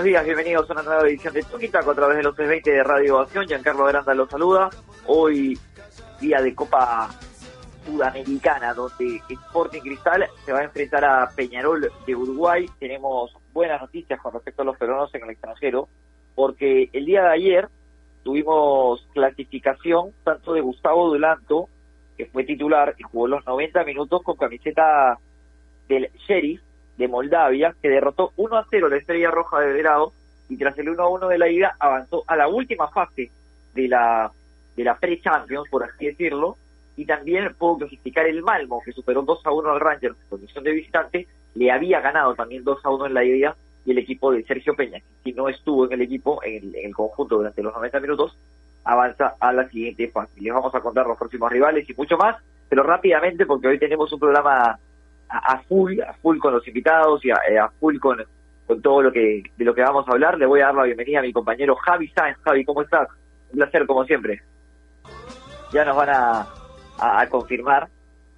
buenos días, bienvenidos a una nueva edición de Tuquitaco a través de los 320 de Radio Ovación. Giancarlo Granda los saluda. Hoy, día de Copa Sudamericana, donde Sporting Cristal se va a enfrentar a Peñarol de Uruguay. Tenemos buenas noticias con respecto a los peruanos en el extranjero, porque el día de ayer tuvimos clasificación tanto de Gustavo Dulanto, que fue titular y jugó los 90 minutos con camiseta del Sheriff de Moldavia, que derrotó 1 a 0 la Estrella Roja de Belgrado y tras el 1 a 1 de la ida avanzó a la última fase de la de la pre-Champions, por así decirlo, y también pudo clasificar el Malmo, que superó 2 a 1 al Rangers en condición de visitante, le había ganado también 2 a 1 en la ida y el equipo de Sergio Peña, que no estuvo en el equipo, en el, conjunto durante los 90 minutos, avanza a la siguiente fase. Les vamos a contar los próximos rivales y mucho más, pero rápidamente porque hoy tenemos un programa a, full, a full con los invitados y a, eh, full con, con todo lo que de lo que vamos a hablar. Le voy a dar la bienvenida a mi compañero Javi Sáenz. Javi, ¿cómo estás? Un placer, como siempre. Ya nos van a, a, confirmar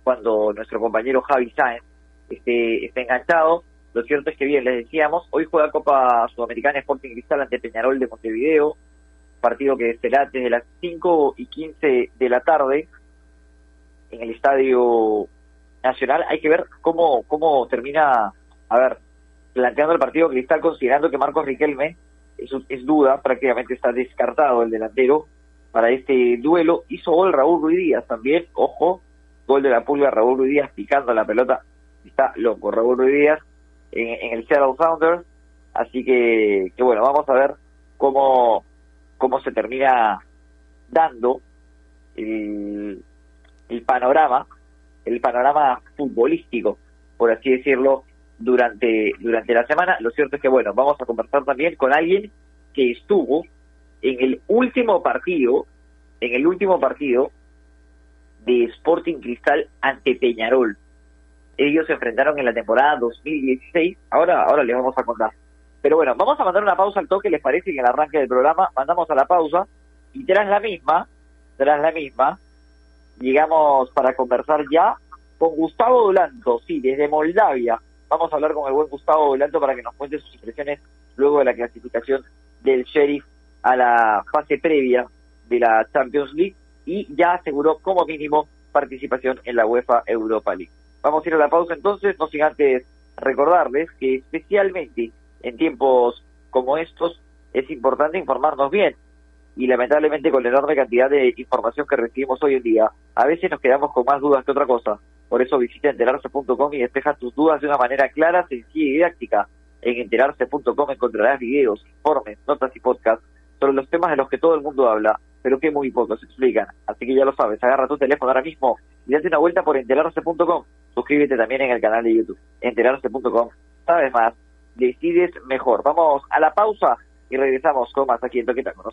cuando nuestro compañero Javi Sáenz esté, esté enganchado. Lo cierto es que bien, les decíamos, hoy juega Copa Sudamericana Sporting Cristal ante Peñarol de Montevideo, partido que será desde las 5 y 15 de la tarde en el estadio Nacional. Hay que ver cómo, cómo termina, a ver, planteando el partido Cristal, considerando que Marcos Riquelme eso es duda, prácticamente está descartado el delantero para este duelo. Hizo gol Raúl Ruiz Díaz también, ojo, gol de la pulga Raúl Ruiz Díaz picando la pelota. Está loco Raúl Ruiz Díaz en, el Seattle Sounders. Así que, que bueno, vamos a ver cómo, cómo se termina dando el panorama el panorama futbolístico, por así decirlo, durante, durante la semana. Lo cierto es que, bueno, vamos a conversar también con alguien que estuvo en el último partido, en el último partido de Sporting Cristal ante Peñarol. Ellos se enfrentaron en la temporada 2016. Ahora, ahora les vamos a contar. Pero bueno, vamos a mandar una pausa al toque, ¿les parece? En el arranque del programa mandamos a la pausa y tras la misma, tras la misma, llegamos para conversar ya con Gustavo Dolanto, sí, desde Moldavia. Vamos a hablar con el buen Gustavo Dolanto para que nos cuente sus impresiones luego de la clasificación del Sheriff a la fase previa de la Champions League y ya aseguró como mínimo participación en la UEFA Europa League. Vamos a ir a la pausa entonces, no sin antes recordarles que especialmente en tiempos como estos es importante informarnos bien y lamentablemente con la enorme cantidad de información que recibimos hoy en día, a veces nos quedamos con más dudas que otra cosa. Por eso visita enterarse.com y despeja tus dudas de una manera clara, sencilla y didáctica. En enterarse.com encontrarás videos, informes, notas y podcasts sobre los temas de los que todo el mundo habla, pero que muy pocos explican. Así que ya lo sabes, agarra tu teléfono ahora mismo y date una vuelta por enterarse.com. Suscríbete también en el canal de YouTube. Enterarse.com. Sabes más, decides mejor. Vamos a la pausa y regresamos con más aquí en Toquita con.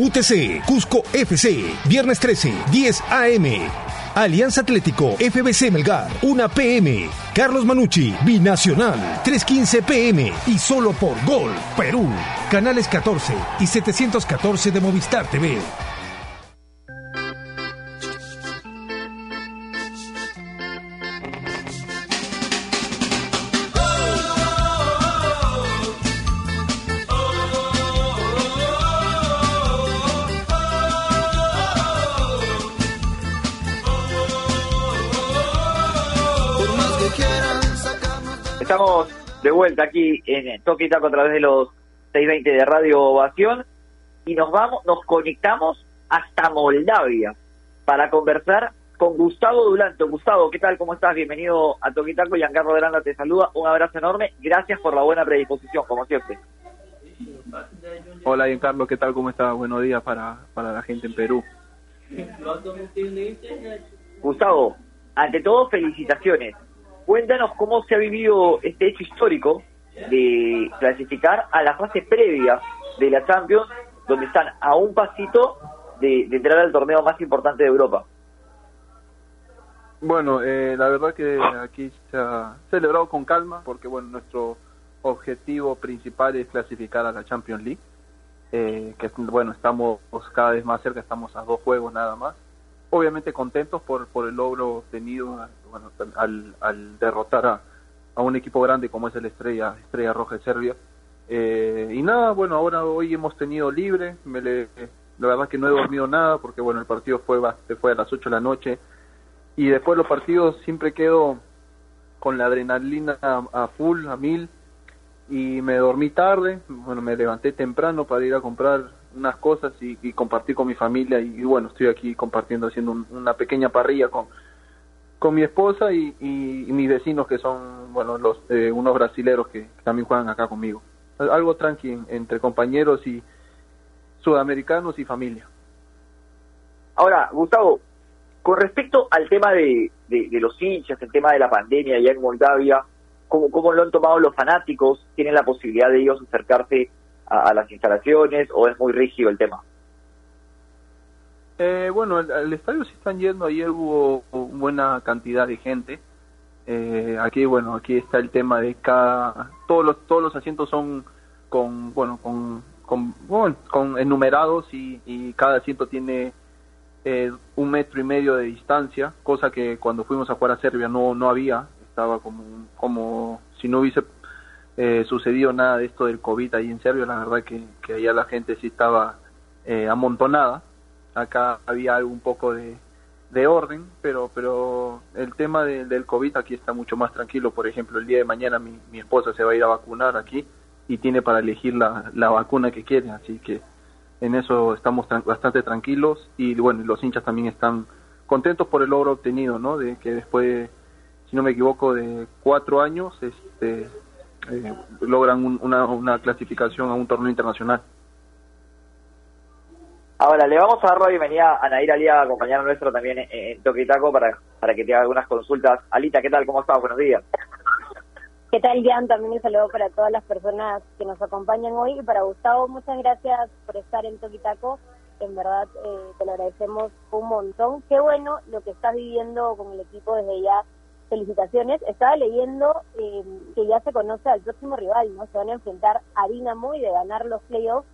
UTC, Cusco FC, viernes 13, 10 AM. Alianza Atlético, FBC Melgar, 1 PM. Carlos Manucci, Binacional, 315 PM. Y solo por Gol, Perú. Canales 14 y 714 de Movistar TV. Vuelta aquí en Toque y Taco a través de los 620 de Radio Ovación y nos vamos, nos conectamos hasta Moldavia para conversar con Gustavo Dulanto. Gustavo, ¿qué tal? ¿Cómo estás? Bienvenido a Toque y Taco. Giancarlo te saluda. Un abrazo enorme. Gracias por la buena predisposición, como siempre. Hola Giancarlo, ¿qué tal? ¿Cómo estás? Buenos días para, para la gente en Perú. Gustavo, ante todo, felicitaciones. Cuéntanos cómo se ha vivido este hecho histórico de clasificar a la fase previa de la Champions, donde están a un pasito de, entrar al torneo más importante de Europa. Bueno, eh, la verdad que aquí se ha celebrado con calma, porque bueno, nuestro objetivo principal es clasificar a la Champions League, eh, que bueno, estamos cada vez más cerca, estamos a dos juegos nada más obviamente contentos por, por el logro obtenido bueno, al, al derrotar a, a, un equipo grande como es el Estrella, Estrella Roja de Serbia. Eh, y nada, bueno, ahora hoy hemos tenido libre, me le, la verdad que no he dormido nada porque bueno, el partido fue, fue a las 8 de la noche y después los partidos siempre quedo con la adrenalina a, a full, a mil y me dormí tarde, bueno, me levanté temprano para ir a comprar unas cosas y, compartir con mi familia y, bueno, estoy aquí compartiendo, haciendo una pequeña parrilla con, con mi esposa y, mis vecinos que son, bueno, los eh, unos brasileros que también juegan acá conmigo. Algo tranqui entre compañeros y sudamericanos y familia. Ahora, Gustavo, con respecto al tema de, de, los hinchas, el tema de la pandemia allá en Moldavia, ¿cómo, ¿cómo lo han tomado los fanáticos? ¿Tienen la posibilidad de ellos acercarse a, las instalaciones o es muy rígido el tema? Eh, bueno, al, estadio se están yendo, ayer hubo buena cantidad de gente. Eh, aquí, bueno, aquí está el tema de cada, todos los, todos los asientos son con, bueno, con, con, con enumerados y, cada asiento tiene eh, un metro y medio de distancia, cosa que cuando fuimos a jugar a Serbia no, no había, estaba como, como si no hubiese eh, sucedió nada de esto del COVID ahí en Serbia, la verdad que, que allá la gente sí estaba eh, amontonada, acá había un poco de, de orden, pero pero el tema del COVID aquí está mucho más tranquilo, por ejemplo, el día de mañana mi, mi esposa se va a ir a vacunar aquí y tiene para elegir la, la vacuna que quiere, así que en eso estamos bastante tranquilos y bueno, los hinchas también están contentos por el logro obtenido, ¿no? De que después, si no me equivoco, de cuatro años, este, eh, logran una, una clasificación a un torneo internacional. Ahora, le vamos a dar la bienvenida a Nair Alía, compañero nuestro también en, en Toquitaco, para, para que te haga algunas consultas. Alita, ¿qué tal? ¿Cómo estás? Buenos días. ¿Qué tal, Jan? También un saludo para todas las personas que nos acompañan hoy. Y para Gustavo, muchas gracias por estar en Toquitaco. En verdad, eh, te lo agradecemos un montón. Qué bueno lo que estás viviendo con el equipo desde ya felicitaciones. Estaba leyendo eh, que ya se conoce al próximo rival, ¿no? Se van a enfrentar a Dinamo y de ganar los playoffs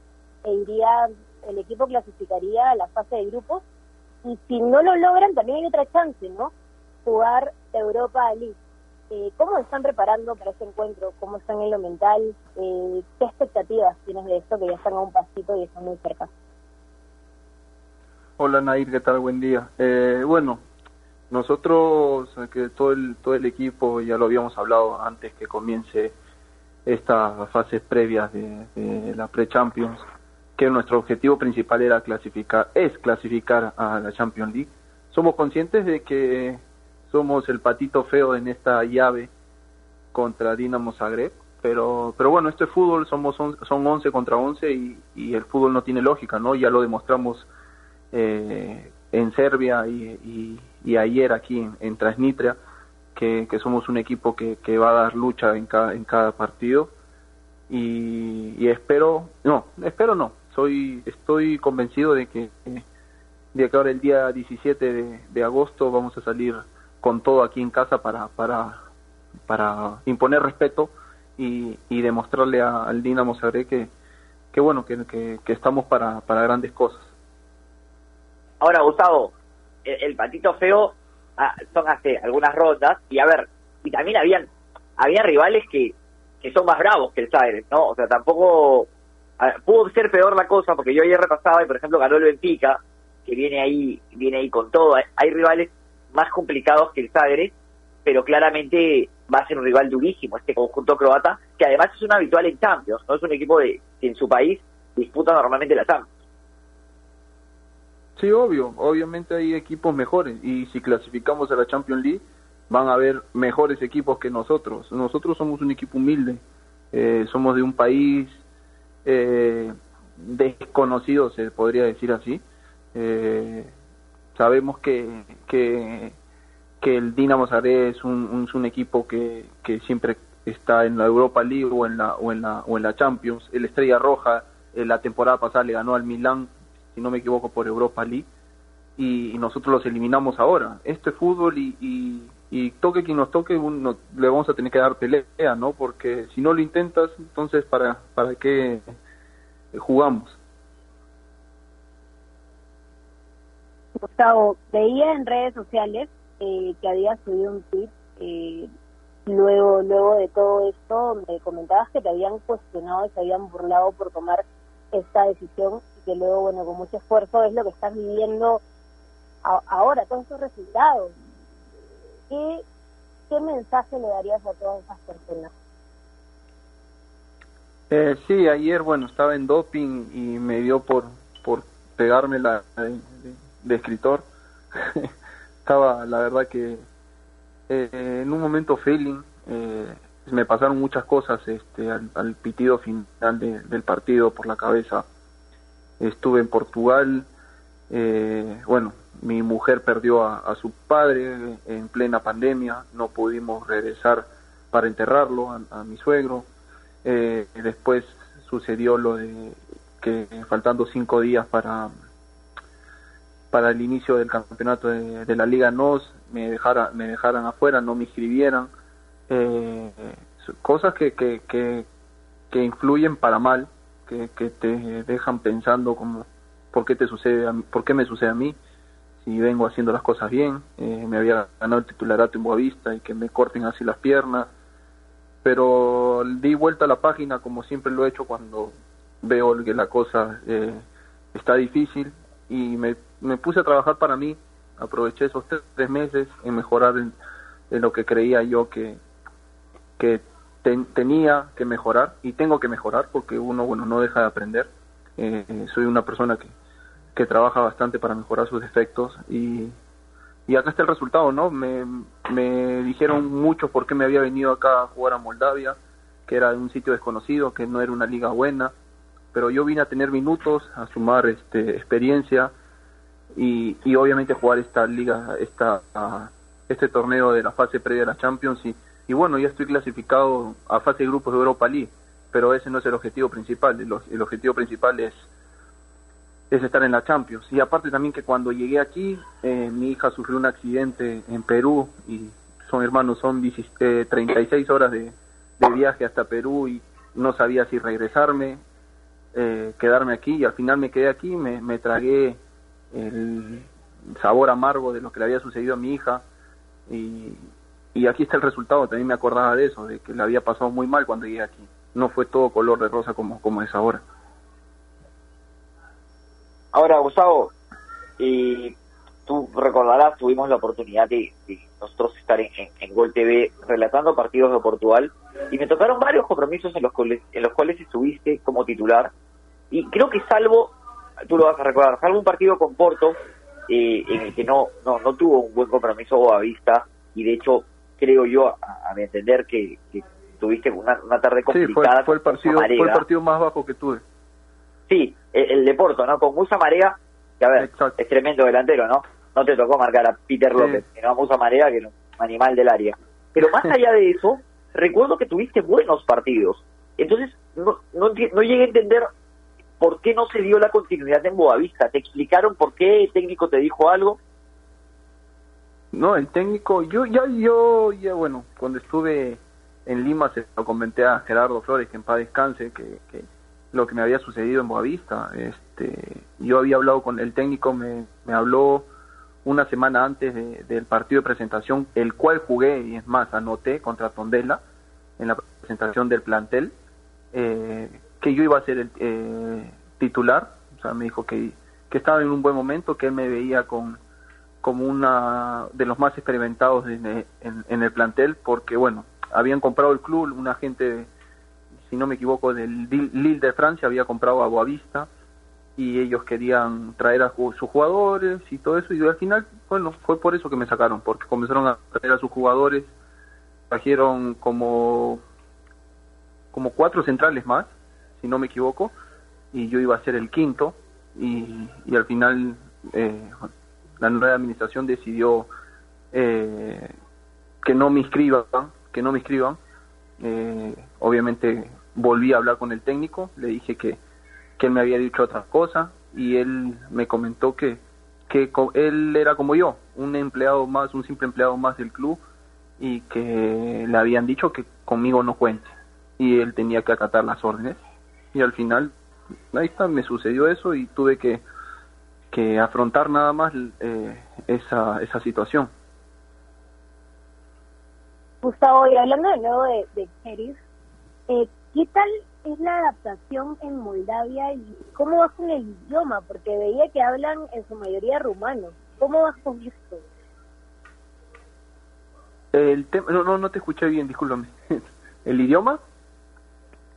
e iría, el equipo clasificaría a la fase de grupos. Y si no lo logran, también hay otra chance, ¿no? Jugar Europa League. Eh, ¿Cómo están preparando para ese encuentro? ¿Cómo están en lo mental? Eh, ¿Qué expectativas tienes de esto que ya están a un pasito y están muy cerca? Hola Nair, ¿qué tal? Buen día. Eh, bueno, nosotros, que todo el, todo el equipo, ya lo habíamos hablado antes que comience esta fase previa de, la pre-Champions, que nuestro objetivo principal era clasificar, es clasificar a la Champions League. Somos conscientes de que somos el patito feo en esta llave contra Dinamo Zagreb, pero, pero bueno, este fútbol somos son 11 contra 11 y, y, el fútbol no tiene lógica, ¿no? Ya lo demostramos eh, en Serbia y, y, ayer aquí en, Transnistria, que, somos un equipo que, que, va a dar lucha en cada, en cada partido. Y, espero, no, espero no, soy, estoy convencido de que, de que ahora el día 17 de, de agosto vamos a salir con todo aquí en casa para, para, para imponer respeto y, y demostrarle al Dinamo Zagreb que, que bueno, que, que, estamos para, para grandes cosas. Ahora, Gustavo, el, patito feo ah, son hace algunas rondas y a ver, y también habían había rivales que, que son más bravos que el Zagreb, ¿no? O sea, tampoco pudo ser peor la cosa porque yo ayer repasaba y por ejemplo ganó el Benfica, que viene ahí viene ahí con todo. Hay, rivales más complicados que el Zagreb pero claramente va a ser un rival durísimo este conjunto croata, que además es un habitual en Champions, no es un equipo de, que en su país disputa normalmente la Champions. Sí, obvio, obviamente hay equipos mejores y si clasificamos a la Champions League van a haber mejores equipos que nosotros. Nosotros somos un equipo humilde, eh, somos de un país eh, desconocido, se podría decir así. Eh, sabemos que, que, el Dinamo Zagreb es un, equipo que, que siempre está en la Europa League o en la, o en la, o en la Champions. El Estrella Roja la temporada pasada le ganó al Milán si no me equivoco, por Europa League, y, nosotros los eliminamos ahora. Este fútbol y, y, toque quien nos toque, uno, le vamos a tener que dar pelea, ¿no? Porque si no lo intentas, entonces, ¿para, para qué jugamos? Gustavo, veía en redes sociales eh, que había subido un tweet eh, luego, luego de todo esto, donde comentabas que te habían cuestionado y se habían burlado por tomar esta decisión que luego, bueno, con mucho esfuerzo es lo que estás viviendo ahora, todos esos resultados. ¿Qué, ¿Qué mensaje le darías a todas esas personas? Eh, sí, ayer, bueno, estaba en doping y me dio por, por pegarme la de, escritor. estaba, la verdad que eh, en un momento feeling, eh, me pasaron muchas cosas este, al, pitido final del partido por la cabeza estuve en Portugal, eh, bueno, mi mujer perdió a, su padre en plena pandemia, no pudimos regresar para enterrarlo a, mi suegro, eh, después sucedió lo de que faltando cinco días para para el inicio del campeonato de, la Liga NOS me dejara, me dejaran afuera, no me inscribieran, eh, cosas que, que, que influyen para mal que, te dejan pensando como por qué te sucede por qué me sucede a mí si vengo haciendo las cosas bien eh, me había ganado el titularato en Boavista y que me corten así las piernas. Pero di vuelta a la página como siempre lo he hecho cuando veo que la cosa eh, está difícil. Y me, me, puse a trabajar para mí. Aproveché esos tres, meses en mejorar en, en, lo que creía yo que que tenía que mejorar y tengo que mejorar porque uno bueno no deja de aprender. Eh, soy una persona que, que trabaja bastante para mejorar sus defectos y, y acá está el resultado no me, me dijeron mucho por qué me había venido acá a jugar a Moldavia que era un sitio desconocido que no era una liga buena pero yo vine a tener minutos a sumar este experiencia y, y obviamente jugar esta liga esta este torneo de la fase previa a la Champions y y bueno, ya estoy clasificado a fase de grupos de Europa League, pero ese no es el objetivo principal, el, objetivo principal es, es estar en la Champions. Y aparte también que cuando llegué aquí, eh, mi hija sufrió un accidente en Perú y son hermanos, son 36 eh, horas de, viaje hasta Perú y no sabía si regresarme, eh, quedarme aquí. Y al final me quedé aquí, me, me tragué el sabor amargo de lo que le había sucedido a mi hija. Y, y aquí está el resultado, también me acordaba de eso, de que le había pasado muy mal cuando llegué aquí. No fue todo color de rosa como, como es ahora. Ahora, Gustavo, y tú recordarás, tuvimos la oportunidad de, nosotros estar en, en, Gol TV relatando partidos de Portugal y me tocaron varios compromisos en los cuales, en los cuales estuviste como titular y creo que salvo, tú lo vas a recordar, salvo un partido con Porto eh, en el que no, no, no tuvo un buen compromiso a vista y de hecho creo yo, a, mi entender, que, tuviste una, tarde complicada. Sí, fue, el partido, fue el partido más bajo que tuve. Sí, el, de Porto, ¿no? Con Musa Marea, que a ver, es tremendo delantero, ¿no? No te tocó marcar a Peter López, sino a Musa Marea, que es un animal del área. Pero más allá de eso, recuerdo que tuviste buenos partidos. Entonces, no, no, no llegué a entender por qué no se dio la continuidad en Boavista. ¿Te explicaron por qué el técnico te dijo algo? No, el técnico, yo ya, yo, ya bueno, cuando estuve en Lima se lo comenté a Gerardo Flores, que en paz descanse, que, que lo que me había sucedido en Boavista. Este, yo había hablado con el técnico, me, me habló una semana antes del partido de presentación, el cual jugué, y es más, anoté contra Tondela en la presentación del plantel, eh, que yo iba a ser el eh, titular, o sea, me dijo que, que estaba en un buen momento, que él me veía con como una de los más experimentados en, en, el plantel, porque bueno, habían comprado el club, una gente, si no me equivoco, del Lille de Francia había comprado a Boavista y ellos querían traer a sus jugadores y todo eso y al final, bueno, fue por eso que me sacaron, porque comenzaron a traer a sus jugadores, trajeron como como cuatro centrales más, si no me equivoco, y yo iba a ser el quinto y, y al final eh, la nueva administración decidió eh, que no me inscriban, que no me inscriban. Eh, obviamente volví a hablar con el técnico, le dije que, que él me había dicho otra cosa y él me comentó que, que él era como yo, un empleado más, un simple empleado más del club y que le habían dicho que conmigo no cuente y él tenía que acatar las órdenes y al final ahí está me sucedió eso y tuve que que afrontar nada más eh, esa, esa situación. Gustavo, y hablando de nuevo de, de eh, ¿qué tal es la adaptación en Moldavia y cómo vas con el idioma? Porque veía que hablan en su mayoría rumano. ¿Cómo vas con esto? El tema, no, no, no te escuché bien, discúlpame. ¿El idioma?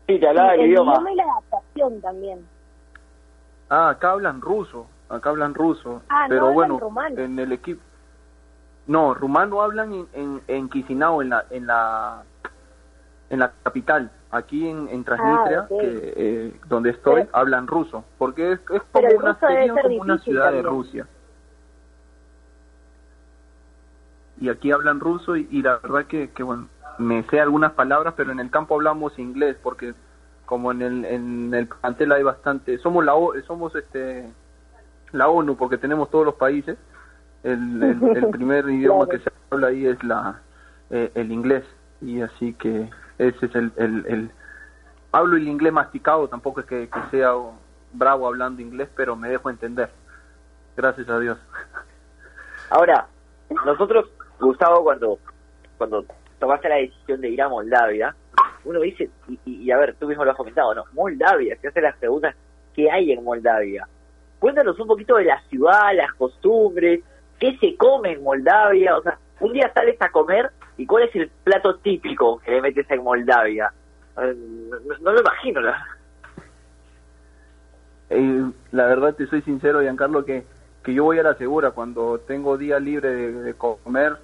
Sí, te hablaba el idioma. El idioma y la adaptación también. Ah, acá hablan ruso acá hablan ruso, ah, pero bueno, en el equipo no, rumano hablan en, en, en Chisinau, en la en la en la capital, aquí en, en Transnistria, ah, que, eh, donde estoy, hablan ruso, porque es, es como, una, como una ciudad de Rusia. Y aquí hablan ruso y, y la verdad que, que, bueno, me sé algunas palabras, pero en el campo hablamos inglés, porque como en el, en el plantel hay bastante, somos la somos este la ONU, porque tenemos todos los países, el, el, primer idioma que se habla ahí es la eh, el inglés. Y así que ese es el, el, hablo el inglés masticado tampoco es que, sea bravo hablando inglés pero me dejo entender. Gracias a Dios. Ahora nosotros Gustavo cuando cuando tomaste la decisión de ir a Moldavia uno dice y, y a ver tú mismo lo has comentado no Moldavia se hace las preguntas ¿qué hay en Moldavia Cuéntanos un poquito de la ciudad, las costumbres, qué se come en Moldavia, o sea, un día sales a comer y cuál es el plato típico que le metes en Moldavia. No, lo imagino, la eh, la verdad te soy sincero, Giancarlo, que, que yo voy a la segura cuando tengo día libre de, comer,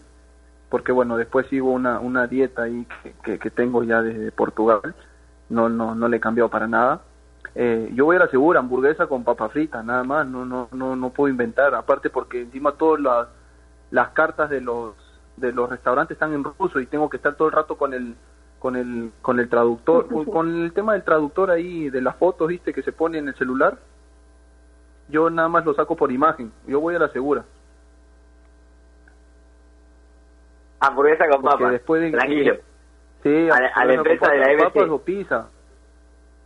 porque bueno, después sigo una, una dieta ahí que, que, tengo ya desde Portugal, no, no, no le he cambiado para nada eh, yo voy a la segura, hamburguesa con papa frita, nada más, no, no, no, no puedo inventar, aparte porque encima todas las, las cartas de los, de los restaurantes están en ruso y tengo que estar todo el rato con el, con el, con el traductor, con el tema del traductor ahí, de las fotos, viste, que se pone en el celular, yo nada más lo saco por imagen, yo voy a la segura. Hamburguesa con papa, después tranquilo. Sí, a, la empresa de la Papas o pizza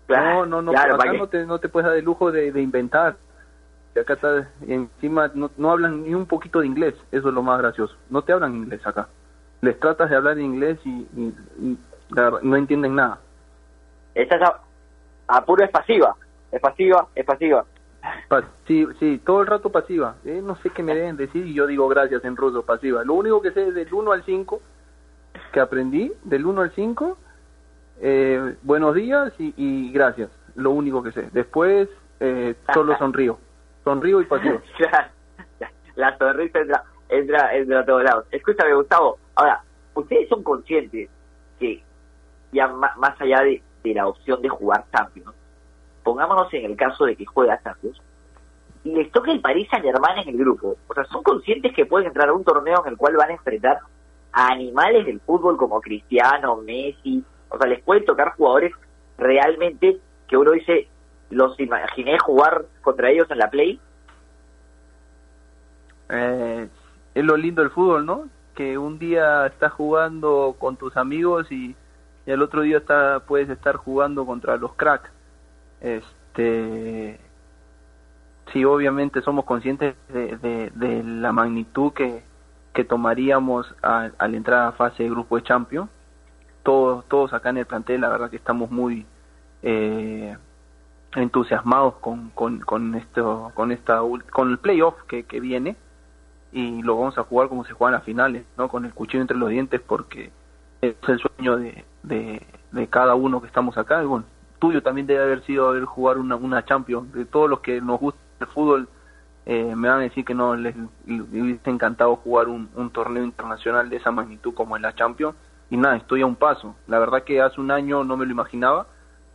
no, no, no, acá no, te, no te puedes dar el lujo de, inventar. Y acá está, encima no, no hablan ni un poquito de inglés, eso es lo más gracioso. No te hablan inglés acá. Les tratas de hablar inglés y, no entienden nada. Esta es a, puro es pasiva, es pasiva, es pasiva. sí, sí, todo el rato pasiva. Eh, no sé qué me deben decir y yo digo gracias en ruso, pasiva. Lo único que sé es del 1 al 5 que aprendí, del 1 al 5, eh, buenos días y, gracias, lo único que sé. Después eh, solo sonrío, sonrío y pasivo. la sonrisa entra, entra, entra a todos lados. Escúchame, Gustavo, ahora, ustedes son conscientes que ya más, allá de, la opción de jugar Champions, pongámonos en el caso de que juega Champions, y les toca el París Saint Germain en el grupo. O sea, son conscientes que pueden entrar a un torneo en el cual van a enfrentar a animales del fútbol como Cristiano, Messi, o sea, les puede tocar jugadores realmente que uno dice, los imaginé jugar contra ellos en la Play. Eh, es lo lindo del fútbol, ¿no? Que un día estás jugando con tus amigos y, y el otro día está, puedes estar jugando contra los cracks. Este, sí, obviamente somos conscientes de, de, la magnitud que, que tomaríamos al entrar a fase de grupo de Champions todos, todos acá en el plantel, la verdad que estamos muy eh, entusiasmados con, con, con, esto, con, esta, con el playoff que, viene. y lo vamos a jugar como se juegan las finales, ¿no? Con el cuchillo entre los dientes porque es el sueño de, de, cada uno que estamos acá. Y bueno, tuyo también debe haber sido haber jugar una, una Champions. De todos los que nos gusta el fútbol, eh, me van a decir que no les, hubiese encantado jugar un, un, torneo internacional de esa magnitud como en la Champions. Y nada, estoy a un paso. La verdad que hace un año no me lo imaginaba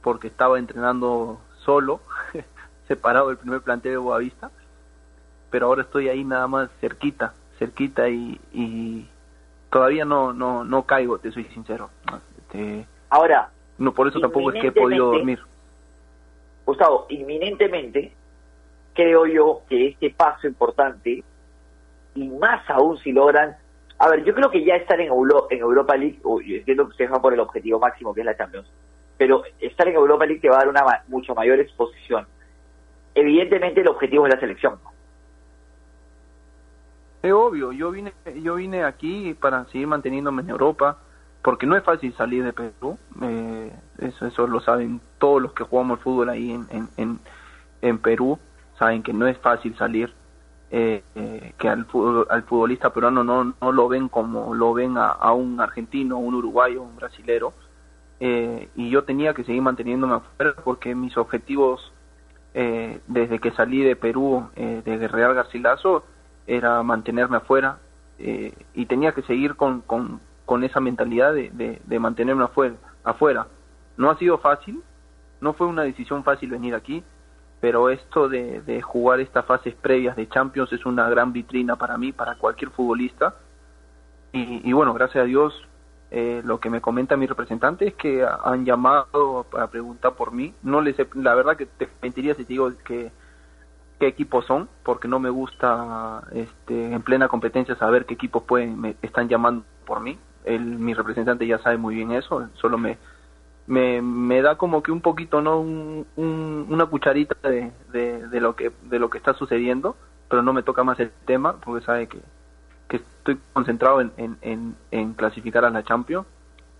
porque estaba entrenando solo, separado del primer plantel de Boavista. Pero ahora estoy ahí nada más cerquita, cerquita y, y todavía no, no, no caigo, te soy sincero. Este, Ahora, no por eso tampoco es que he podido dormir. Gustavo, inminentemente creo yo que este paso importante, y más aún si logran, a ver, yo creo que ya estar en, Europa League, entiendo que ustedes van por el objetivo máximo que es la Champions, pero estar en Europa League te va a dar una mucho mayor exposición. Evidentemente el objetivo es la selección. Es obvio, yo vine, yo vine aquí para seguir manteniéndome en Europa, porque no es fácil salir de Perú, eh, eso, eso lo saben todos los que jugamos fútbol ahí en, en, en, Perú, saben que no es fácil salir, eh, eh, que al, al futbolista peruano no, no lo ven como lo ven a, a un argentino, un uruguayo, un brasilero, y yo tenía que seguir manteniéndome afuera porque mis objetivos desde que salí de Perú, de Real Garcilaso, era mantenerme afuera eh, y tenía que seguir con, con, con esa mentalidad de, de, mantenerme afuera, afuera. No ha sido fácil, no fue una decisión fácil venir aquí, pero esto de, de jugar estas fases previas de Champions es una gran vitrina para mí, para cualquier futbolista. Y, y bueno, gracias a Dios, eh, lo que me comenta mi representante es que han llamado para preguntar por mí. No les la verdad que te mentiría si te digo que qué equipos son, porque no me gusta este, en plena competencia saber qué equipos pueden me están llamando por mí. Mi representante ya sabe muy bien eso, solo me, me, me da como que un poquito, ¿no? Un, una cucharita de, de, lo que, de lo que está sucediendo, pero no me toca más el tema, porque sabe que, que estoy concentrado en, en, en, clasificar a la Champions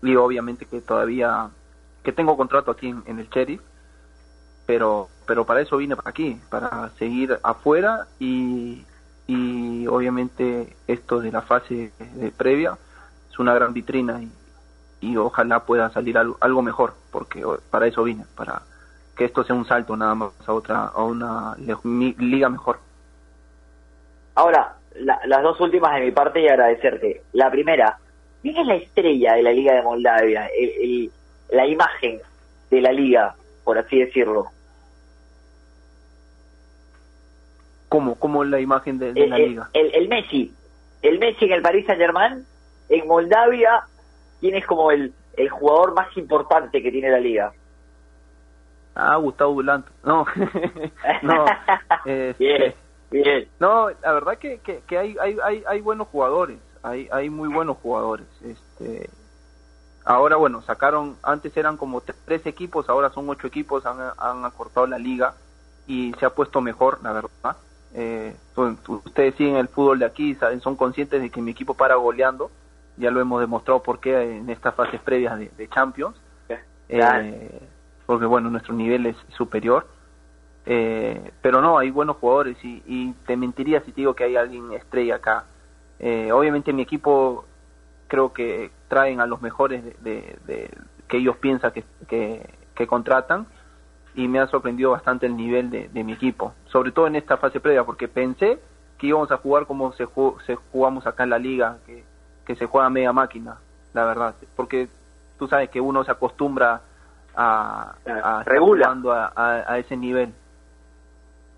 y obviamente que todavía que tengo contrato aquí en, el Cherry pero pero para eso vine para aquí, para seguir afuera y, y obviamente esto de la fase de previa es una gran vitrina y, y ojalá pueda salir algo, algo, mejor, porque para eso vine, para que esto sea un salto nada más a otra a una liga mejor. Ahora, las dos últimas de mi parte y agradecerte. La primera, ¿quién es la estrella de la Liga de Moldavia? el, la imagen de la liga, por así decirlo. ¿Cómo? ¿Cómo la imagen de, la liga? El, Messi. El Messi en el Paris Saint Germain. En Moldavia, ¿quién es como el, el jugador más importante que tiene la liga? Ah, Gustavo Bulanto. No, no. Este, bien, No, la verdad que, que, hay, hay, hay, hay, buenos jugadores. Hay, hay muy buenos jugadores. Este, ahora, bueno, sacaron, antes eran como tres equipos, ahora son ocho equipos, han, han acortado la liga y se ha puesto mejor, la verdad. Eh, ustedes siguen el fútbol de aquí, saben, son conscientes de que mi equipo para goleando, ya lo hemos demostrado porque en estas fases previas de, Champions, eh, porque bueno, nuestro nivel es superior, eh, pero no, hay buenos jugadores y, te mentiría si te digo que hay alguien estrella acá. Eh, obviamente mi equipo creo que traen a los mejores de, que ellos piensan que, que contratan y me ha sorprendido bastante el nivel de, mi equipo, sobre todo en esta fase previa, porque pensé que íbamos a jugar como se, se jugamos acá en la liga, que, que se juega media máquina, la verdad, porque tú sabes que uno se acostumbra a, a jugando a, a, ese nivel.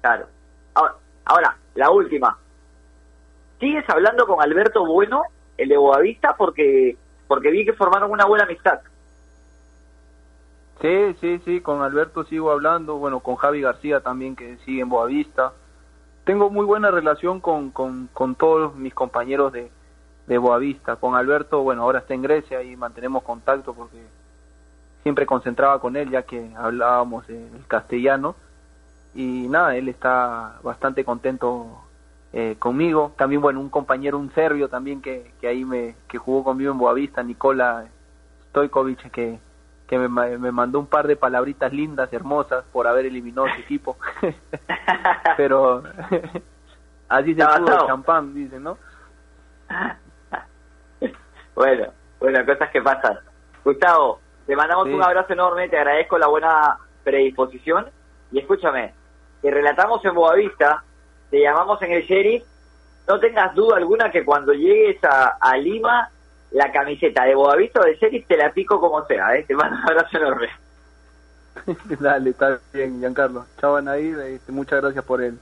Claro. Ahora, ahora, la última. ¿Sigues hablando con Alberto Bueno, el de Boavista? Porque, porque vi que formaron una buena amistad. Sí, sí, sí, con Alberto sigo hablando, bueno, con Javi García también que sigue en Boavista. Tengo muy buena relación con, con, con todos mis compañeros de, de Boavista. Con Alberto, bueno, ahora está en Grecia y mantenemos contacto porque siempre concentraba con él ya que hablábamos el castellano. Y nada, él está bastante contento eh, conmigo. También, bueno, un compañero, un serbio también que, que ahí me, que jugó conmigo en Boavista, Nikola Stojkovic, que que me, me, mandó un par de palabritas lindas, hermosas, por haber eliminado su equipo. pero Así se pudo champán, dicen, ¿no? bueno, bueno, cosas que pasan. Gustavo, te mandamos un abrazo enorme, te agradezco la buena predisposición y escúchame, te relatamos en Boavista, te llamamos en el sheriff, no tengas duda alguna que cuando llegues a, a Lima, la camiseta de Boavista o de sheriff te la pico como sea, ¿eh? te mando un abrazo enorme. Dale, está bien, Giancarlo. Chao, Anaí, este, muchas gracias por el,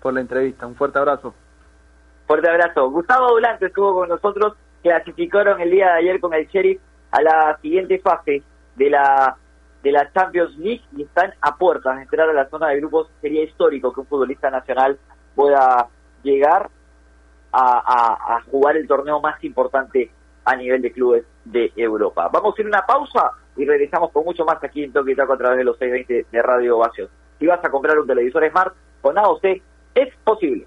por la entrevista. Un fuerte abrazo. Fuerte abrazo. Gustavo Dulante estuvo con nosotros, clasificaron el día de ayer con el Sheriff a la siguiente fase de la de la Champions League y están a puertas de entrar a la zona de grupos. Sería histórico que un futbolista nacional pueda llegar a, jugar el torneo más importante a nivel de clubes de Europa. Vamos a ir a una pausa y regresamos con mucho más aquí en Toque Taco a través de los 620 de Radio Ovación. Si vas a comprar un televisor Smart con AOC, es posible.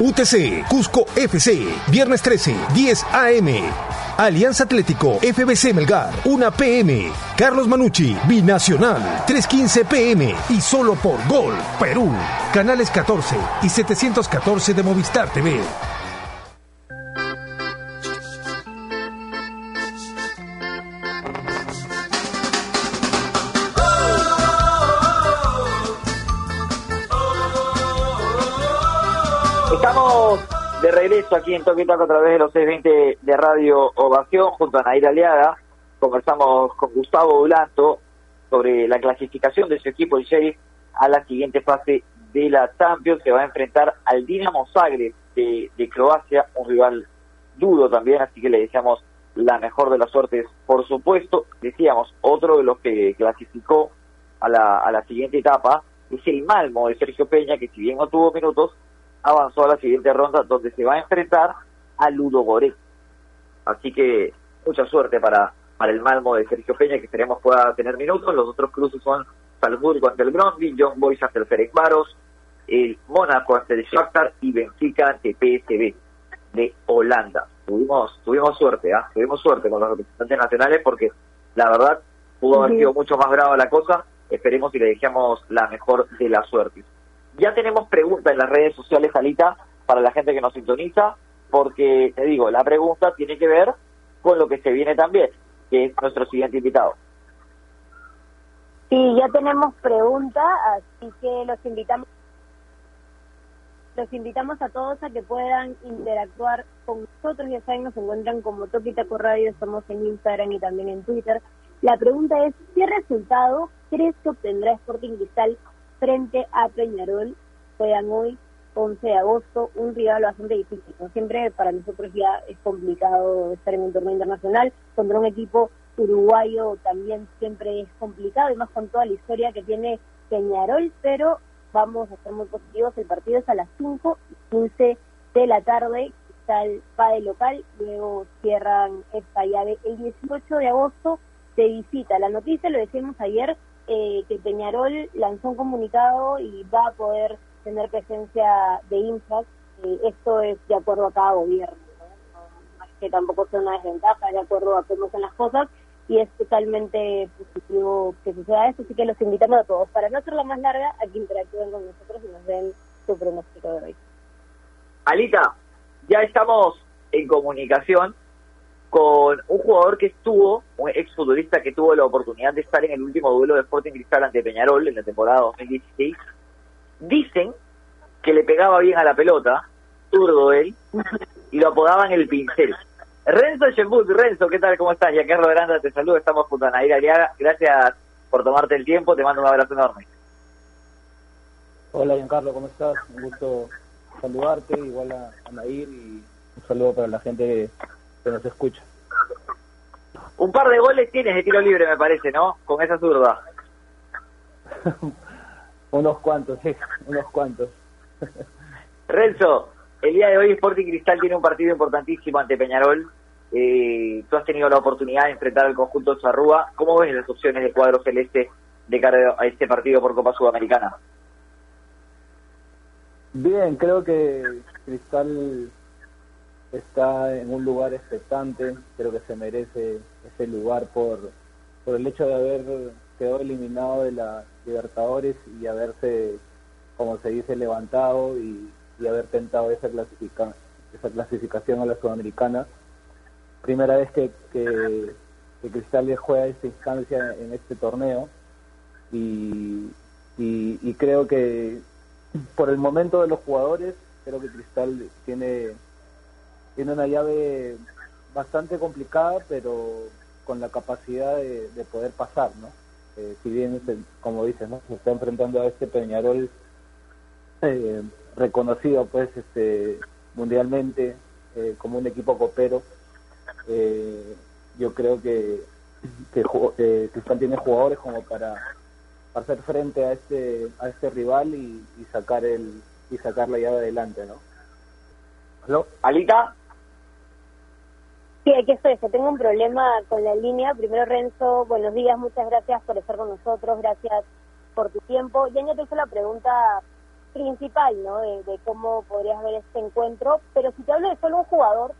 UTC, Cusco FC, viernes 13, 10 AM. Alianza Atlético, FBC Melgar, 1 PM. Carlos Manucci, Binacional, 3.15 PM. Y solo por Gol, Perú. Canales 14 y 714 de Movistar TV. Aquí en Toque Taco a través de los 620 de Radio Ovación junto a Naira Aliaga. Conversamos con Gustavo Dulanto sobre la clasificación de su equipo, el Sheriff, a la siguiente fase de la Champions. Se va a enfrentar al Dinamo Zagreb de, de Croacia, un rival duro también, así que le deseamos la mejor de las suertes, por supuesto. Decíamos, otro de los que clasificó a la, a la siguiente etapa es el Malmo de Sergio Peña, que si bien no tuvo minutos, avanzó a la siguiente ronda donde se va a enfrentar a Ludo Goretz. Así que mucha suerte para, para el Malmo de Sergio Peña, que esperemos pueda tener minutos. Los otros cruces son Salzburgo ante el Brondby, John Boyce ante el Ferencváros, el Mónaco ante el Shakhtar y Benfica ante PSV de Holanda. Tuvimos, tuvimos suerte, ¿ah? tuvimos suerte con los representantes nacionales porque la verdad pudo haber sido mucho más brava la cosa. Esperemos y le dejemos la mejor de la suerte. Ya tenemos preguntas en las redes sociales, Alita, para la gente que nos sintoniza, porque te digo, la pregunta tiene que ver con lo que se viene también, que es nuestro siguiente invitado. Sí, ya tenemos pregunta, así que los invitamos los invitamos a todos a que puedan interactuar con nosotros. Ya saben, nos encuentran como Topitaco Radio, estamos en Instagram y también en Twitter. La pregunta es, ¿qué resultado crees que obtendrá Sporting Cristal frente a Peñarol juegan hoy 11 de agosto, un rival bastante difícil. siempre para nosotros ya es complicado estar en un torneo internacional, contra un equipo uruguayo también siempre es complicado, y más con toda la historia que tiene Peñarol, pero vamos a estar muy positivos, el partido es a las 5 y 15 de la tarde, está el PADE local, luego cierran esta llave el 18 de agosto, se visita. La noticia, lo decimos ayer, eh, que Peñarol lanzó un comunicado y va a poder tener presencia de infras. Eh, esto es de acuerdo a cada gobierno, ¿no? que tampoco sea una desventaja, de acuerdo a cómo son las cosas. y es totalmente positivo que suceda esto, así que los invitamos a todos, para no hacerla más larga, a que interactúen con nosotros y nos den su pronóstico de hoy. Alita, ya estamos en comunicación con un jugador que estuvo, un exfutbolista que tuvo la oportunidad de estar en el último duelo de Sporting Cristal ante Peñarol en la temporada 2016. Dicen que le pegaba bien a la pelota, zurdo él, y lo apodaban el pincel. Renzo Shembut, Renzo, ¿qué tal? ¿Cómo estás? Ya Carlos Granda te saludo, estamos junto a Nair Aliaga. Gracias por tomarte el tiempo, te mando un abrazo enorme. Hola Giancarlo, ¿cómo estás? Un gusto saludarte, igual a, a Nair y un saludo para la gente nos escucha. Un par de goles tienes de tiro libre, me parece, ¿no? Con esa zurda. unos cuantos, sí, unos cuantos. Renzo, el día de hoy Sporting Cristal tiene un partido importantísimo ante Peñarol. Eh, tú has tenido la oportunidad de enfrentar al conjunto de Zarrúa. ¿Cómo ves las opciones de cuadro celeste de cara a este partido por Copa Sudamericana? Bien, creo que Cristal está en un lugar expectante, creo que se merece ese lugar por, por el hecho de haber quedado eliminado de la Libertadores y haberse, como se dice, levantado y, haber tentado esa, esa clasificación a la Sudamericana. Primera vez que, que, Cristal juega esta instancia en este torneo y, y creo que por el momento de los jugadores, creo que Cristal tiene, tiene una llave bastante complicada, pero con la capacidad de, poder pasar, ¿no? Eh, si bien, como dices, ¿no? Se está enfrentando a este Peñarol eh, reconocido, pues, este mundialmente eh, como un equipo copero. yo creo que, que Cristal tiene jugadores como para hacer frente a este a este rival y, sacar el y sacar la llave adelante, ¿no? ¿Aló? ¿Alita? Sí, aquí estoy, que tengo un problema con la línea. Primero, Renzo, buenos días, muchas gracias por estar con nosotros, gracias por tu tiempo. Ya te hice la pregunta principal, ¿no? De, cómo podrías ver este encuentro, pero si te hablo de solo un jugador,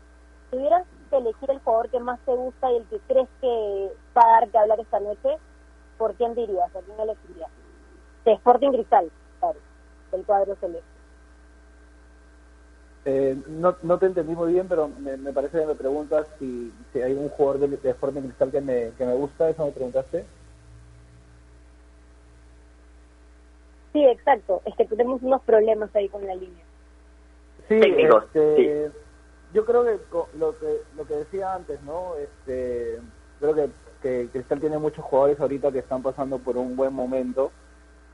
tuvieras que elegir el jugador que más te gusta y el que crees que va a dar que hablar esta noche, ¿por quién dirías? ¿A quién elegirías? De Sporting Cristal, claro, del cuadro celeste. Eh, no, no te entendí muy bien, pero me, parece que me preguntas si, si hay un jugador de, de, Sporting Cristal que me, que me gusta, ¿eso me preguntaste? Sí, exacto. Es que tenemos unos problemas ahí con la línea. Sí, este, yo creo que lo que lo que decía antes, ¿no? Este, creo que que Cristal tiene muchos jugadores ahorita que están pasando por un buen momento,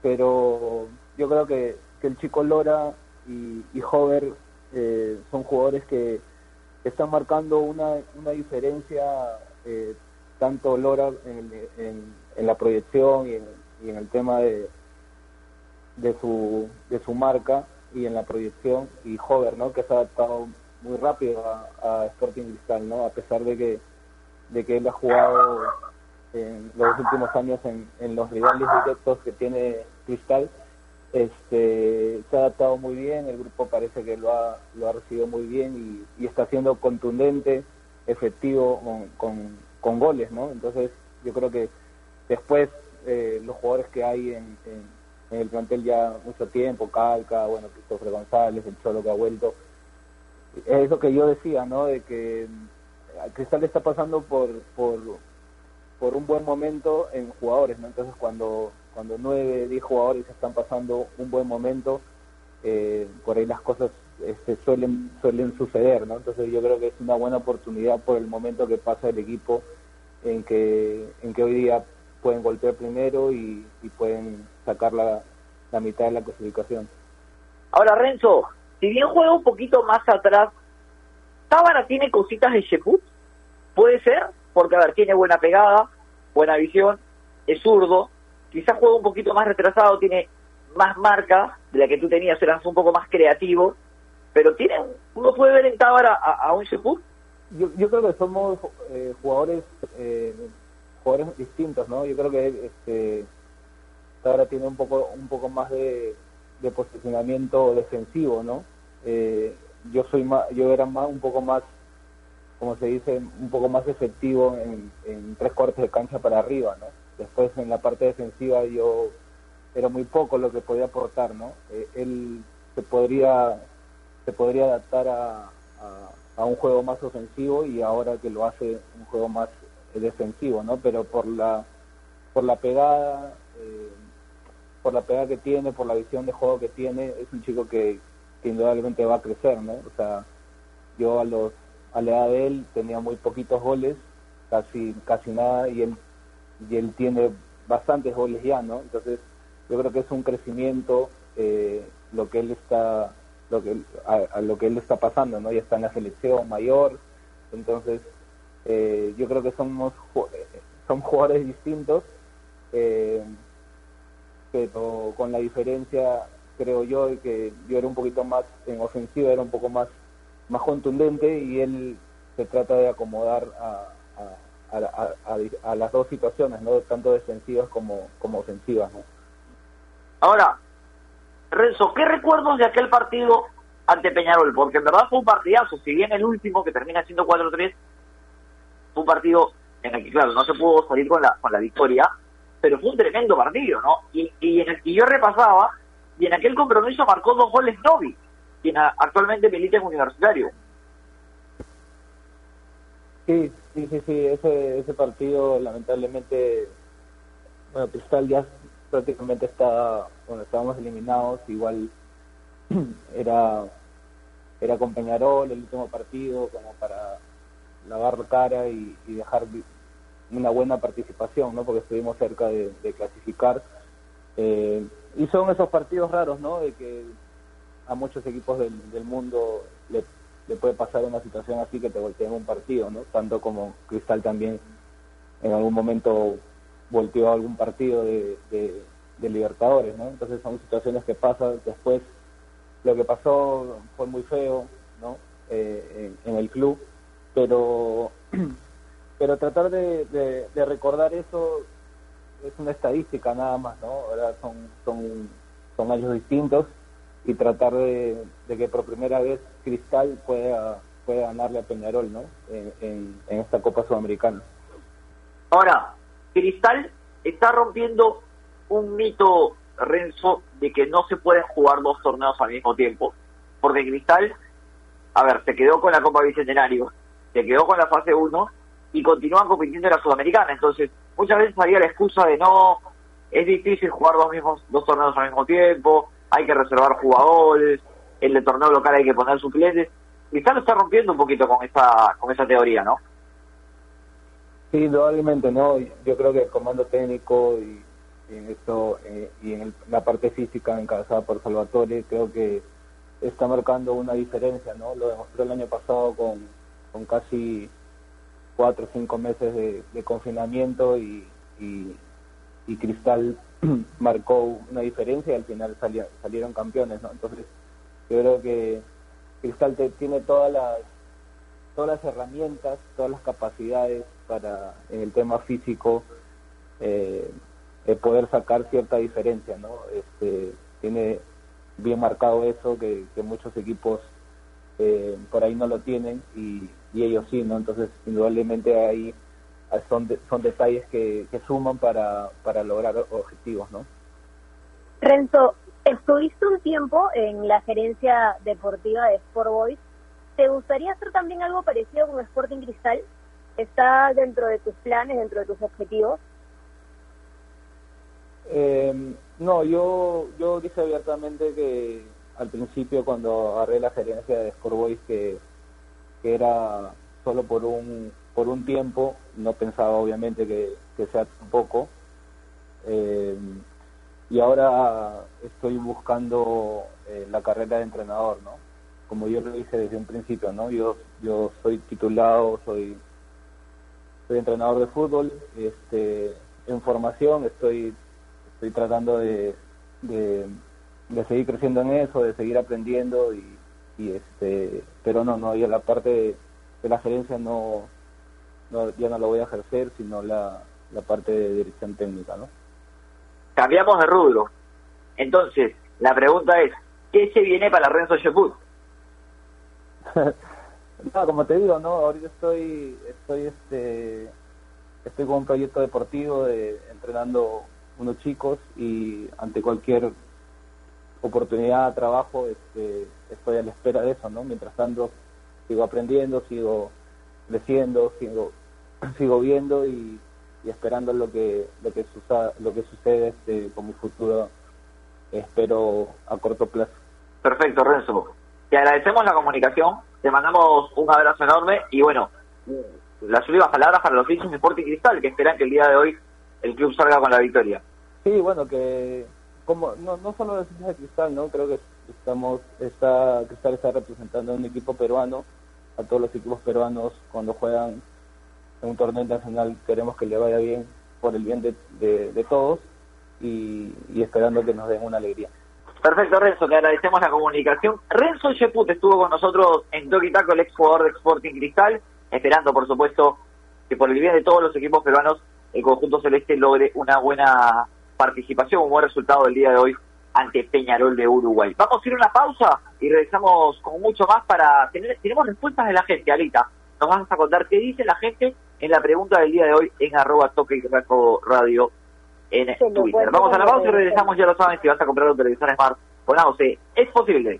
pero yo creo que, que el chico Lora y, y Hover eh, son jugadores que, están marcando una, una diferencia, eh, tanto Lora en, en, la proyección y en, el tema de, de, su, de su marca y en la proyección, y Hover, ¿no? que se ha adaptado muy rápido a, a Sporting Cristal, ¿no? a pesar de que de que él ha jugado en los últimos años en, en los rivales directos que tiene Cristal. Este, se ha adaptado muy bien, el grupo parece que lo ha, lo ha recibido muy bien y, está siendo contundente, efectivo con, con, goles, ¿no? Entonces yo creo que después eh, los jugadores que hay en, en, el plantel ya mucho tiempo, Calca, bueno, Cristóforo González, el Cholo que ha vuelto, es eso que yo decía, ¿no? De que Cristal está pasando por, por, por un buen momento en jugadores, ¿no? Entonces cuando, cuando nueve, diez jugadores están pasando un buen momento, eh, por ahí las cosas este, suelen, suelen suceder, ¿no? Entonces yo creo que es una buena oportunidad por el momento que pasa el equipo en que, en que hoy día pueden golpear primero y, pueden sacar la, la mitad de la clasificación. Ahora Renzo, si bien juega un poquito más atrás Tábara tiene cositas de Sheput, puede ser, porque a ver, tiene buena pegada, buena visión, es zurdo, quizás juega un poquito más retrasado, tiene más marca de la que tú tenías, eras un poco más creativo, pero tiene uno puede ver en Tábara a, un Sheput. Yo, yo creo que somos eh, jugadores eh, jugadores distintos, ¿no? Yo creo que este Tábara tiene un poco un poco más de, posicionamiento defensivo, ¿no? Eh, yo soy más, yo era más un poco más como se dice, un poco más efectivo en, tres cuartos de cancha para arriba, ¿no? Después en la parte defensiva yo era muy poco lo que podía aportar, ¿no? Eh, él se podría se podría adaptar a, a, un juego más ofensivo y ahora que lo hace un juego más defensivo, ¿no? Pero por la por la pegada eh, por la pegada que tiene, por la visión de juego que tiene, es un chico que, que indudablemente va a crecer, ¿no? O sea, yo a los a la edad de él tenía muy poquitos goles, casi casi nada, y él, y él tiene bastantes goles ya, ¿no? Entonces, yo creo que es un crecimiento eh, lo que él está lo que a, lo que él está pasando, ¿no? Ya está en la selección mayor, entonces eh, yo creo que somos son jugadores distintos, eh, pero con la diferencia creo yo que yo era un poquito más en ofensiva, era un poco más más contundente y él se trata de acomodar a, a, las dos situaciones, no tanto defensivas como, como ofensivas. Ahora, Renzo, ¿qué recuerdos de aquel partido ante Peñarol? Porque en verdad fue un partidazo, si bien el último, que termina siendo 4-3, fue un partido en el que, claro, no se pudo salir con la, con la victoria, pero fue un tremendo partido, ¿no? Y, y en el que yo repasaba, y en aquel compromiso marcó dos goles Novi quien actualmente milita en Universitario. Sí, sí, sí, sí, ese, ese partido lamentablemente, bueno, Cristal ya prácticamente está, bueno, estábamos eliminados, igual era, era con Peñarol el último partido como para lavar la cara y, dejar una buena participación, ¿no? Porque estuvimos cerca de, clasificar. Eh, y son esos partidos raros, ¿no? De que a muchos equipos del, del mundo le, puede pasar una situación así que te volteen un partido, ¿no? Tanto como Cristal también en algún momento volteó algún partido de, de, Libertadores, ¿no? Entonces son situaciones que pasan. Después lo que pasó fue muy feo, ¿no? Eh, en, el club, pero pero tratar de, de, recordar eso es una estadística nada más, ¿no? Ahora son son son años distintos y tratar de, que por primera vez Cristal pueda, pueda ganarle a Peñarol ¿no? en, esta Copa Sudamericana. Ahora, Cristal está rompiendo un mito, Renzo, de que no se pueden jugar dos torneos al mismo tiempo, porque Cristal, a ver, se quedó con la Copa Bicentenario, se quedó con la fase 1 y continúan compitiendo en la Sudamericana, entonces muchas veces había la excusa de no, es difícil jugar dos, mismos, dos torneos al mismo tiempo, hay que reservar jugadores, en el torneo local hay que poner suplentes. Cristal está rompiendo un poquito con esa, con esa teoría, ¿no? Sí, indudablemente, ¿no? Yo creo que el comando técnico y, en esto eh, y en la parte física encabezada por Salvatore, creo que está marcando una diferencia, ¿no? Lo demostró el año pasado con, con casi cuatro o cinco meses de, confinamiento y, y Cristal marcó una diferencia y al final salieron campeones, ¿no? Entonces, yo creo que Cristal tiene todas las todas las herramientas, todas las capacidades para en el tema físico eh, poder sacar cierta diferencia, ¿no? Este, tiene bien marcado eso que, muchos equipos eh, por ahí no lo tienen y, y ellos sí, ¿no? Entonces, indudablemente hay son, son detalles que, que suman para, para lograr objetivos, ¿no? Renzo, estuviste un tiempo en la gerencia deportiva de Sport Boys. ¿Te gustaría hacer también algo parecido con Sporting Cristal? ¿Está dentro de tus planes, dentro de tus objetivos? Eh, no, yo, yo dije abiertamente que al principio cuando agarré la gerencia de Sport Boys que, que era solo por un por un tiempo, no pensaba obviamente que, sea tan poco, eh, y ahora estoy buscando eh, la carrera de entrenador, ¿no? Como yo lo hice desde un principio, ¿no? Yo, yo soy titulado, soy, soy entrenador de fútbol, este, en formación, estoy, estoy tratando de, de, seguir creciendo en eso, de seguir aprendiendo y, y este, pero no, no, y la parte de la gerencia no, no, ya no lo voy a ejercer, sino la, la parte de dirección técnica, ¿no? Cambiamos de rubro. Entonces, la pregunta es, ¿qué se viene para Renzo Sheput? No, como te digo, no, ahorita estoy, estoy, este, estoy con un proyecto deportivo de entrenando unos chicos y ante cualquier oportunidad de trabajo, este, estoy a la espera de eso, ¿no? Mientras tanto, sigo aprendiendo, sigo creciendo, sigo, sigo viendo y, esperando lo que lo que suceda, lo que sucede este, con mi futuro espero a corto plazo. Perfecto, Renzo. Te agradecemos la comunicación, te mandamos un abrazo enorme y bueno, las últimas palabras para los hinchas de Sporting Cristal que esperan que el día de hoy el club salga con la victoria. Sí, bueno, que como no, no solo los hinchas de Cristal, ¿no? Creo que estamos está Cristal está representando a un equipo peruano, a todos los equipos peruanos cuando juegan en un torneo internacional queremos que le vaya bien por el bien de, de, todos y, y esperando que nos den una alegría. Perfecto, Renzo, te agradecemos la comunicación. Renzo Sheput estuvo con nosotros en Toki Taco, el ex jugador de Sporting Cristal, esperando, por supuesto, que por el bien de todos los equipos peruanos, el conjunto celeste logre una buena participación, un buen resultado del día de hoy ante Peñarol de Uruguay. Vamos a ir a una pausa y regresamos con mucho más para tener, tenemos respuestas de la gente, Alita. Nos vas a contar qué dice la gente en la pregunta del día de hoy en arroba toque y radio en Twitter. Vamos a la pausa y regresamos, ya lo saben, si vas a comprar un televisor Smart con AOC, es posible.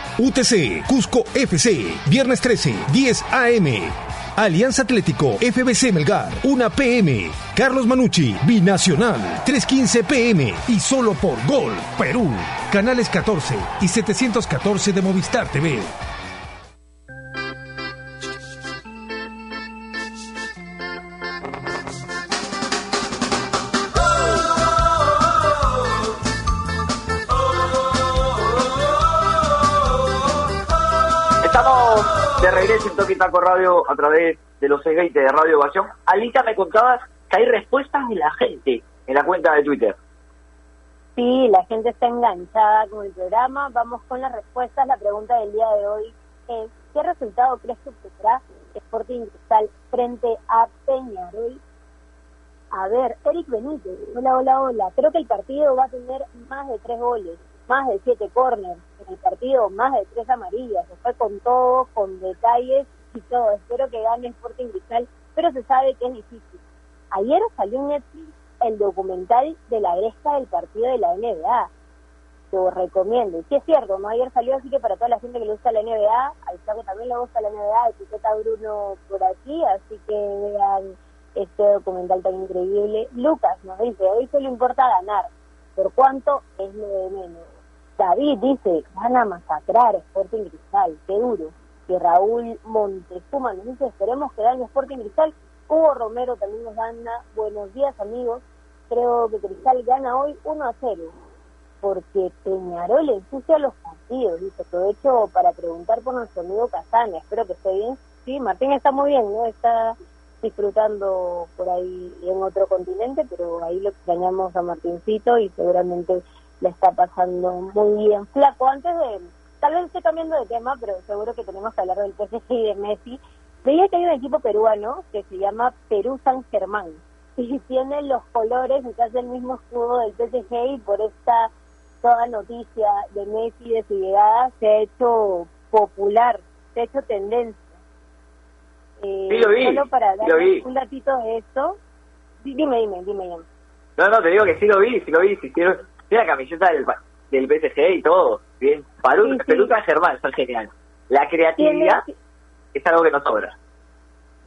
UTC, Cusco FC, viernes 13, 10 AM. Alianza Atlético, FBC Melgar, 1 PM. Carlos Manucci, Binacional, 315 PM. Y solo por Gol, Perú. Canales 14 y 714 de Movistar TV. Regreso en Taco Radio a través de los 620 de Radio Ovación. Alita, me contabas que hay respuestas de la gente en la cuenta de Twitter. Sí, la gente está enganchada con el programa. Vamos con las respuestas. La pregunta del día de hoy es, ¿qué resultado crees que tendrá Sporting Cristal frente a Peñarol? A ver, Eric Benítez, hola, hola, hola. Creo que el partido va a tener más de tres goles más de siete corners en el partido, más de tres amarillas, se fue con todo, con detalles y todo. Espero que gane Sporting Cristal, pero se sabe que es difícil. Ayer salió en Netflix el documental de la gresca del partido de la NBA. Lo recomiendo. Y es cierto, ¿no? Ayer salió, así que para toda la gente que le gusta la NBA, al que también le gusta la NBA, etiqueta Bruno por aquí, así que vean este documental tan increíble. Lucas nos dice, hoy solo importa ganar, por cuánto es lo de menos. David dice, van a masacrar Sporting Cristal, qué duro. Y Raúl Montezuma nos dice, esperemos que gane Sporting Cristal. Hugo Romero también nos gana, buenos días amigos, creo que Cristal gana hoy 1 a 0, porque Peñarol ensucia los partidos. Dice, aprovecho para preguntar por nuestro amigo Casana, espero que esté bien. Sí, Martín está muy bien, ¿no? Está disfrutando por ahí en otro continente, pero ahí lo extrañamos a Martincito y seguramente le está pasando muy bien. Flaco, antes de, tal vez estoy cambiando de tema, pero seguro que tenemos que hablar del PSG y de Messi. Veía que hay un equipo peruano que se llama Perú San Germán y tiene los colores, y hace el mismo escudo del PSG y por esta toda noticia de Messi de su llegada se ha hecho popular, se ha hecho tendencia. Eh, sí, lo vi. Solo para dar un datito de esto. Dime, dime, dime, dime. No, no, te digo que sí lo vi, sí lo vi. Sí, quiero, la camiseta del, del PSG y todo. Bien. Peluca Germán, está genial. La creatividad es algo que no sobra.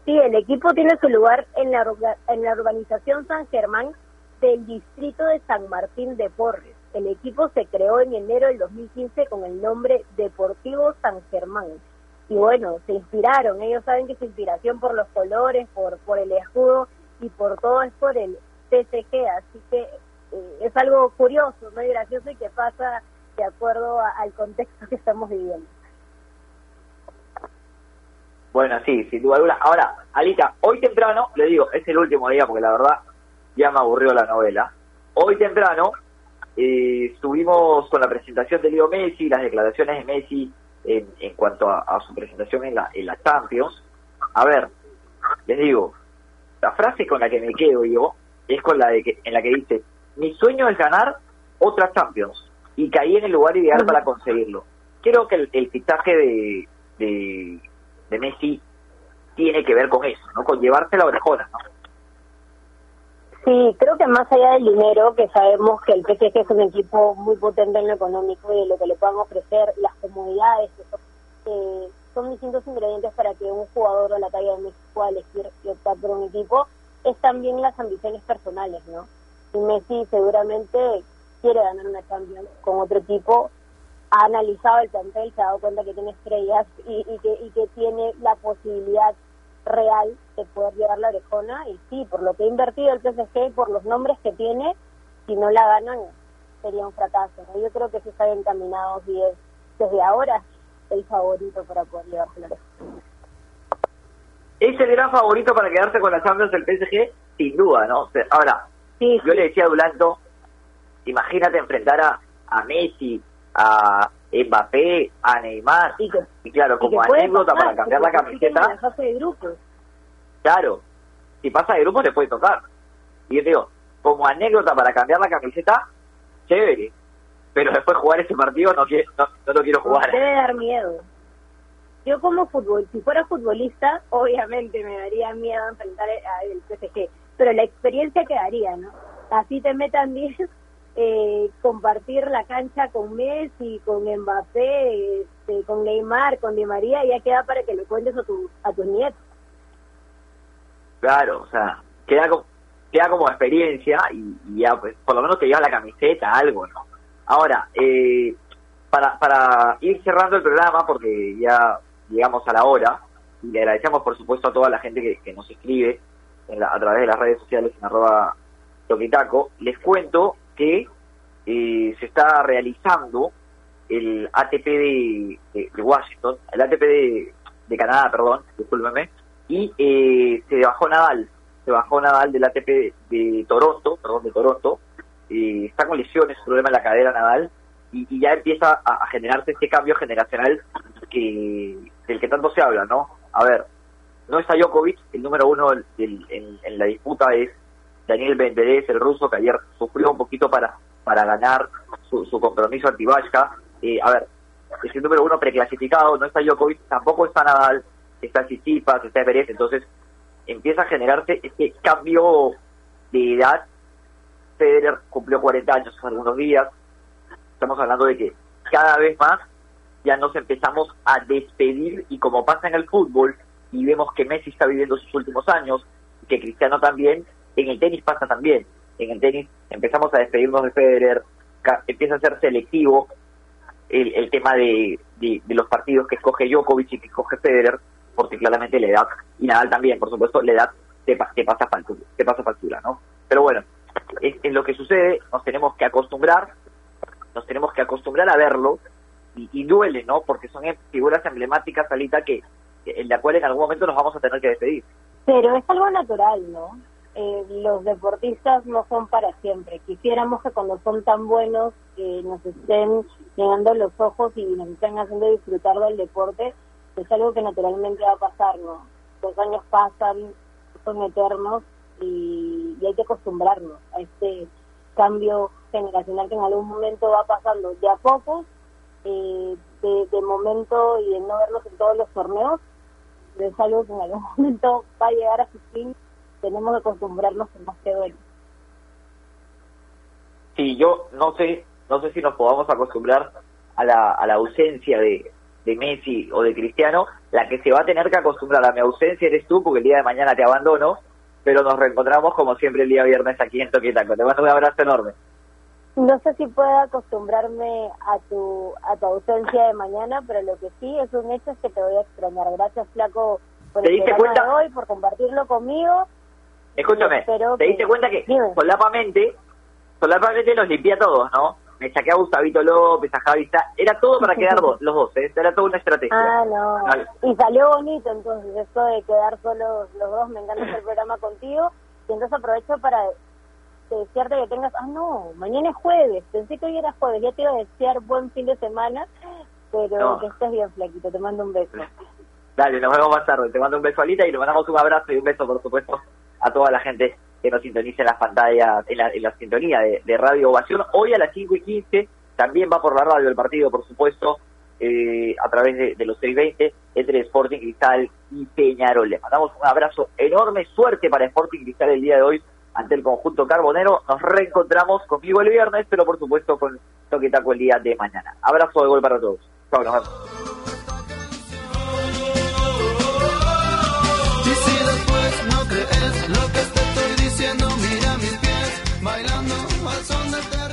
Sí, el equipo tiene su lugar en la, en la urbanización San Germán del distrito de San Martín de Porres. El equipo se creó en enero del 2015 con el nombre Deportivo San Germán. Y bueno, se inspiraron, ellos saben que su inspiración por los colores, por, por el escudo y por todo es por el TCG, así que eh, es algo curioso, muy gracioso y que pasa de acuerdo al contexto que estamos viviendo. Bueno, sí, sin duda alguna. Ahora, Alita, hoy temprano, le digo, es el último día porque la verdad ya me aburrió la novela. Hoy temprano eh, estuvimos con la presentación de Leo Messi, las declaraciones de Messi en, en cuanto a, su presentación en la, en la Champions. A ver, les digo, la frase con la que me quedo yo es con la de que, en la que dice, mi sueño es ganar otra Champions y caí en el lugar ideal para conseguirlo. Creo que el, el de, de, de, Messi tiene que ver con eso, ¿no? Con llevarse la orejona, ¿no? Sí, creo que más allá del dinero, que sabemos que el PSG es un equipo muy potente en lo económico y de lo que le puedan ofrecer, las comodidades, que son, distintos ingredientes para que un jugador de la talla de Messi pueda elegir y optar por un equipo, es también las ambiciones personales, ¿no? Y Messi seguramente quiere ganar una Champions con otro equipo, ha analizado el plantel, se ha dado cuenta que tiene estrellas y, que, y que tiene la posibilidad real de poder llevar la orejona y sí, por lo que ha invertido el PSG, por los nombres que tiene, si no la ganan sería un fracaso. Yo creo que sí está encaminado y es desde ahora el favorito para poder llevarse la orejona. Es el gran favorito para quedarse con la Champions del PSG, sin duda, ¿no? Ahora, yo le decía a Dulanto, imagínate enfrentar a, a Messi, a Mbappé, a Neymar. Y, claro, como anécdota para cambiar la camiseta. Claro, si pasa de grupo te puede tocar. Y yo digo, como anécdota para cambiar la camiseta, chévere. Pero después jugar ese partido no, quiero, no, lo quiero jugar. Debe dar miedo. Yo como fútbol, si fuera futbolista, obviamente me daría miedo enfrentar al PSG. Pero la experiencia quedaría, ¿no? Así te metan 10 eh, compartir la cancha con Messi, con Mbappé, este, con Neymar, con Di María, ya queda para que lo cuentes a, tu, a tus nietos. Claro, o sea, queda, queda como experiencia y, ya, pues, por lo menos te lleva la camiseta, algo, ¿no? Ahora, eh, para, para ir cerrando el programa, porque ya llegamos a la hora, y le agradecemos, por supuesto, a toda la gente que, nos escribe a través de las redes sociales en arroba toquitaco, les cuento que eh, se está realizando el ATP de, Washington, el ATP de, Canadá, perdón, discúlpeme, y eh, se bajó Nadal, se bajó Nadal del ATP de, Toronto, perdón, de Toronto, eh, está con lesiones, problema en la cadera Nadal, y, ya empieza a, generarse este cambio generacional que del que tanto se habla, ¿no? A ver, no está Djokovic, el número uno en la disputa es Daniel Medvedev, el ruso, que ayer sufrió un poquito para, para ganar su, su compromiso anti eh, a ver, es el número uno preclasificado, no está Djokovic, tampoco está Nadal, está Tsitsipas, está Everest, entonces empieza a generarse este cambio de edad. Federer cumplió 40 años hace algunos días, estamos hablando de que cada vez más ya nos empezamos a despedir y como pasa en el fútbol y vemos que Messi está viviendo sus últimos años, que Cristiano también, en el tenis pasa también. En el tenis empezamos a despedirnos de Federer, empieza a ser selectivo el, tema de, los partidos que escoge Djokovic y que escoge Federer, porque claramente la edad, y Nadal también, por supuesto, la edad te, te pasa factura, te pasa factura, ¿no? Pero bueno, es, lo que sucede, nos tenemos que acostumbrar, nos tenemos que acostumbrar a verlo, y, duele, ¿no? Porque son figuras emblemáticas, Alita, que en la cual en algún momento nos vamos a tener que despedir. Pero es algo natural, ¿no? Eh, los deportistas no son para siempre. Quisiéramos que cuando son tan buenos que nos estén llenando los ojos y nos estén haciendo disfrutar del deporte, es algo que naturalmente va a pasar, ¿no? Los años pasan, son eternos y, hay que acostumbrarnos a este cambio generacional que en algún momento va pasando de a poco, eh, de, momento y de no verlos en todos los torneos, es algo que en algún momento va a llegar a su fin, tenemos que acostumbrarnos que duele. Sí, yo no sé, no sé si nos podamos acostumbrar a la, a la ausencia de, de Messi o de Cristiano, la que se va a tener que acostumbrar a mi ausencia eres tú, porque el día de mañana te abandono, pero nos reencontramos como siempre el día viernes aquí en Toquitaco. Te mando un abrazo enorme. No sé si puedo acostumbrarme a tu, a tu ausencia de mañana, pero lo que sí es un hecho es que te voy a extrañar. Gracias, Flaco, por el programa de hoy, por compartirlo conmigo. Escúchame, ¿te diste cuenta que solapamente, solapamente los limpié a todos, no? me saqué a Gustavito López, a Javi, era todo para quedar los dos, ¿eh? era toda una estrategia. Ah, no. Y salió bonito entonces, esto de quedar solo los dos, me encanta hacer el programa contigo, y entonces aprovecho para desearte que tengas, ah, no, mañana es jueves, pensé que hoy era jueves, ya te iba a desear buen fin de semana, pero que estés bien, flaquito, te mando un beso. Dale, nos vemos más tarde, te mando un beso Alita y le mandamos un abrazo y un beso, por supuesto, a toda la gente que nos sintonice en las pantallas, en la, en la sintonía de, Radio Ovación. Hoy a las 5 y 15 también va por la radio el partido, por supuesto, eh, a través de, los 620 entre Sporting Cristal y Peñarol. Les mandamos un abrazo enorme, suerte para Sporting Cristal el día de hoy ante el conjunto carbonero. Nos reencontramos conmigo el viernes, pero por supuesto con Toque Taco el día de mañana. Abrazo de gol para todos. Chao, nos vemos. lo que te estoy diciendo, mira mis pies, bailando al son del